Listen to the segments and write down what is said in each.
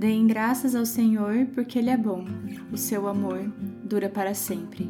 Deem graças ao Senhor, porque Ele é bom. O seu amor dura para sempre.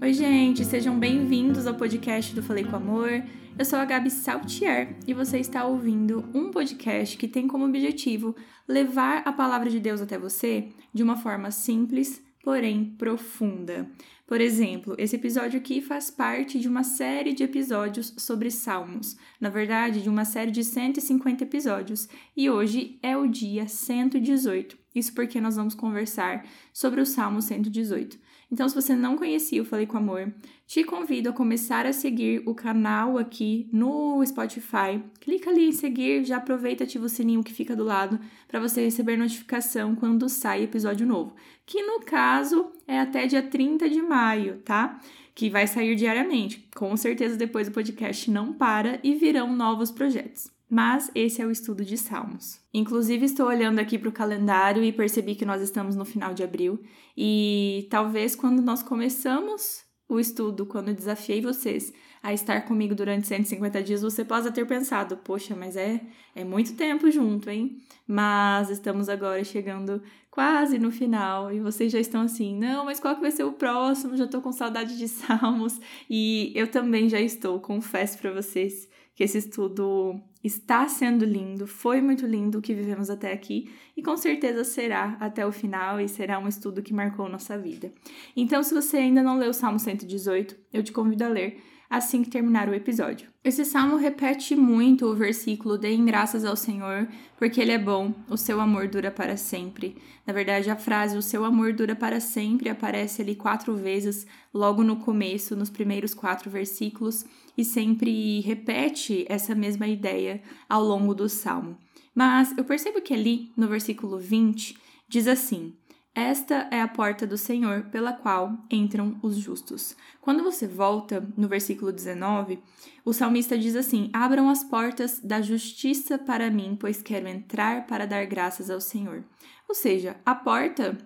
Oi, gente, sejam bem-vindos ao podcast do Falei com Amor. Eu sou a Gabi Saltier e você está ouvindo um podcast que tem como objetivo levar a palavra de Deus até você de uma forma simples, porém profunda. Por exemplo, esse episódio aqui faz parte de uma série de episódios sobre Salmos, na verdade, de uma série de 150 episódios, e hoje é o dia 118. Isso porque nós vamos conversar sobre o Salmo 118. Então, se você não conhecia o Falei com Amor, te convido a começar a seguir o canal aqui no Spotify. Clica ali em seguir, já aproveita e ativa o sininho que fica do lado para você receber notificação quando sai episódio novo, que no caso é até dia 30 de maio, tá? Que vai sair diariamente. Com certeza depois o podcast não para e virão novos projetos mas esse é o estudo de Salmos. Inclusive, estou olhando aqui para o calendário e percebi que nós estamos no final de abril, e talvez quando nós começamos o estudo, quando desafiei vocês a estar comigo durante 150 dias, você possa ter pensado, poxa, mas é, é muito tempo junto, hein? Mas estamos agora chegando quase no final e vocês já estão assim, não, mas qual que vai ser o próximo? Já estou com saudade de salmos e eu também já estou, confesso para vocês que esse estudo está sendo lindo, foi muito lindo o que vivemos até aqui e com certeza será até o final e será um estudo que marcou nossa vida. Então, se você ainda não leu o Salmo 118, eu te convido a ler assim que terminar o episódio. Esse salmo repete muito o versículo: Deem graças ao Senhor, porque Ele é bom, o seu amor dura para sempre. Na verdade, a frase o seu amor dura para sempre aparece ali quatro vezes, logo no começo, nos primeiros quatro versículos, e sempre repete essa mesma ideia ao longo do salmo. Mas eu percebo que ali, no versículo 20, diz assim: esta é a porta do Senhor pela qual entram os justos. Quando você volta no versículo 19, o salmista diz assim: Abram as portas da justiça para mim, pois quero entrar para dar graças ao Senhor. Ou seja, a porta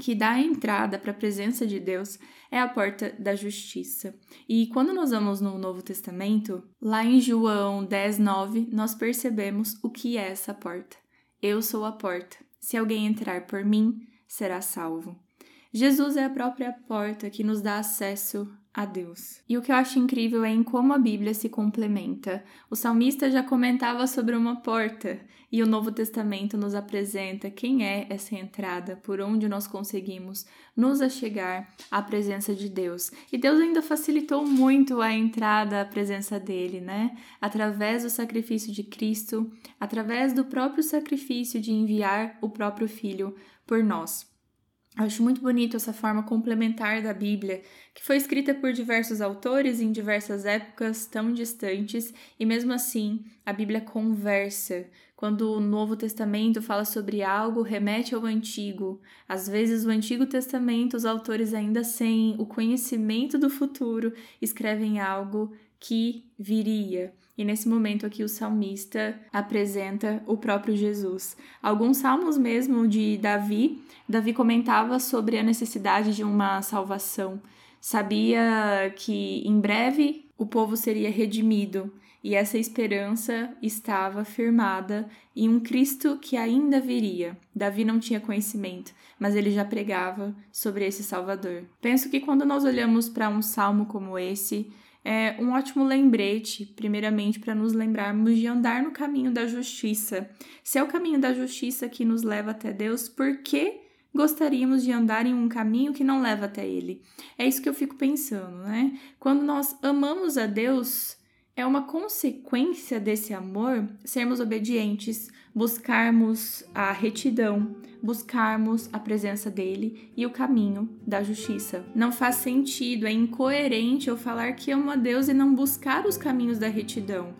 que dá a entrada para a presença de Deus é a porta da justiça. E quando nós vamos no Novo Testamento, lá em João 10, 9, nós percebemos o que é essa porta. Eu sou a porta. Se alguém entrar por mim, será salvo. Jesus é a própria porta que nos dá acesso a Deus. E o que eu acho incrível é em como a Bíblia se complementa. O salmista já comentava sobre uma porta e o Novo Testamento nos apresenta quem é essa entrada, por onde nós conseguimos nos achegar à presença de Deus. E Deus ainda facilitou muito a entrada à presença dele, né? Através do sacrifício de Cristo, através do próprio sacrifício de enviar o próprio filho por nós. Acho muito bonito essa forma complementar da Bíblia, que foi escrita por diversos autores em diversas épocas tão distantes, e mesmo assim a Bíblia conversa. Quando o Novo Testamento fala sobre algo, remete ao Antigo. Às vezes, o Antigo Testamento, os autores, ainda sem o conhecimento do futuro, escrevem algo que viria. E nesse momento aqui o salmista apresenta o próprio Jesus. Alguns salmos mesmo de Davi, Davi comentava sobre a necessidade de uma salvação. Sabia que em breve o povo seria redimido e essa esperança estava firmada em um Cristo que ainda viria. Davi não tinha conhecimento, mas ele já pregava sobre esse Salvador. Penso que quando nós olhamos para um salmo como esse, é um ótimo lembrete, primeiramente, para nos lembrarmos de andar no caminho da justiça. Se é o caminho da justiça que nos leva até Deus, por que gostaríamos de andar em um caminho que não leva até Ele? É isso que eu fico pensando, né? Quando nós amamos a Deus, é uma consequência desse amor sermos obedientes, buscarmos a retidão, buscarmos a presença dele e o caminho da justiça. Não faz sentido, é incoerente eu falar que amo a Deus e não buscar os caminhos da retidão.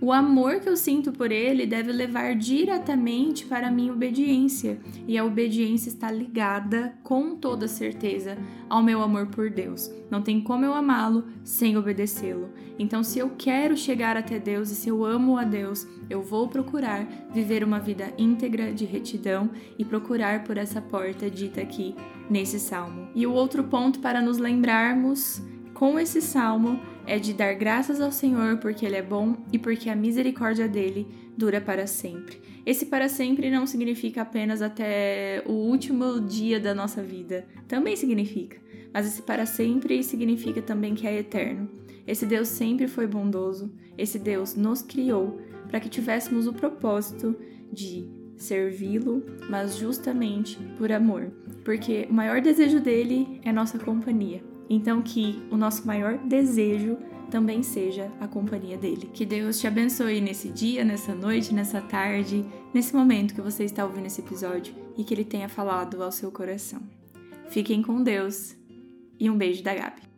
O amor que eu sinto por ele deve levar diretamente para a minha obediência, e a obediência está ligada com toda certeza ao meu amor por Deus. Não tem como eu amá-lo sem obedecê-lo. Então, se eu quero chegar até Deus e se eu amo a Deus, eu vou procurar viver uma vida íntegra de retidão e procurar por essa porta dita aqui nesse salmo. E o outro ponto para nos lembrarmos com esse salmo é de dar graças ao Senhor porque Ele é bom e porque a misericórdia dele dura para sempre. Esse para sempre não significa apenas até o último dia da nossa vida, também significa, mas esse para sempre significa também que é eterno. Esse Deus sempre foi bondoso, esse Deus nos criou para que tivéssemos o propósito de servi-lo, mas justamente por amor, porque o maior desejo dele é nossa companhia. Então, que o nosso maior desejo também seja a companhia dele. Que Deus te abençoe nesse dia, nessa noite, nessa tarde, nesse momento que você está ouvindo esse episódio e que ele tenha falado ao seu coração. Fiquem com Deus e um beijo da Gabi.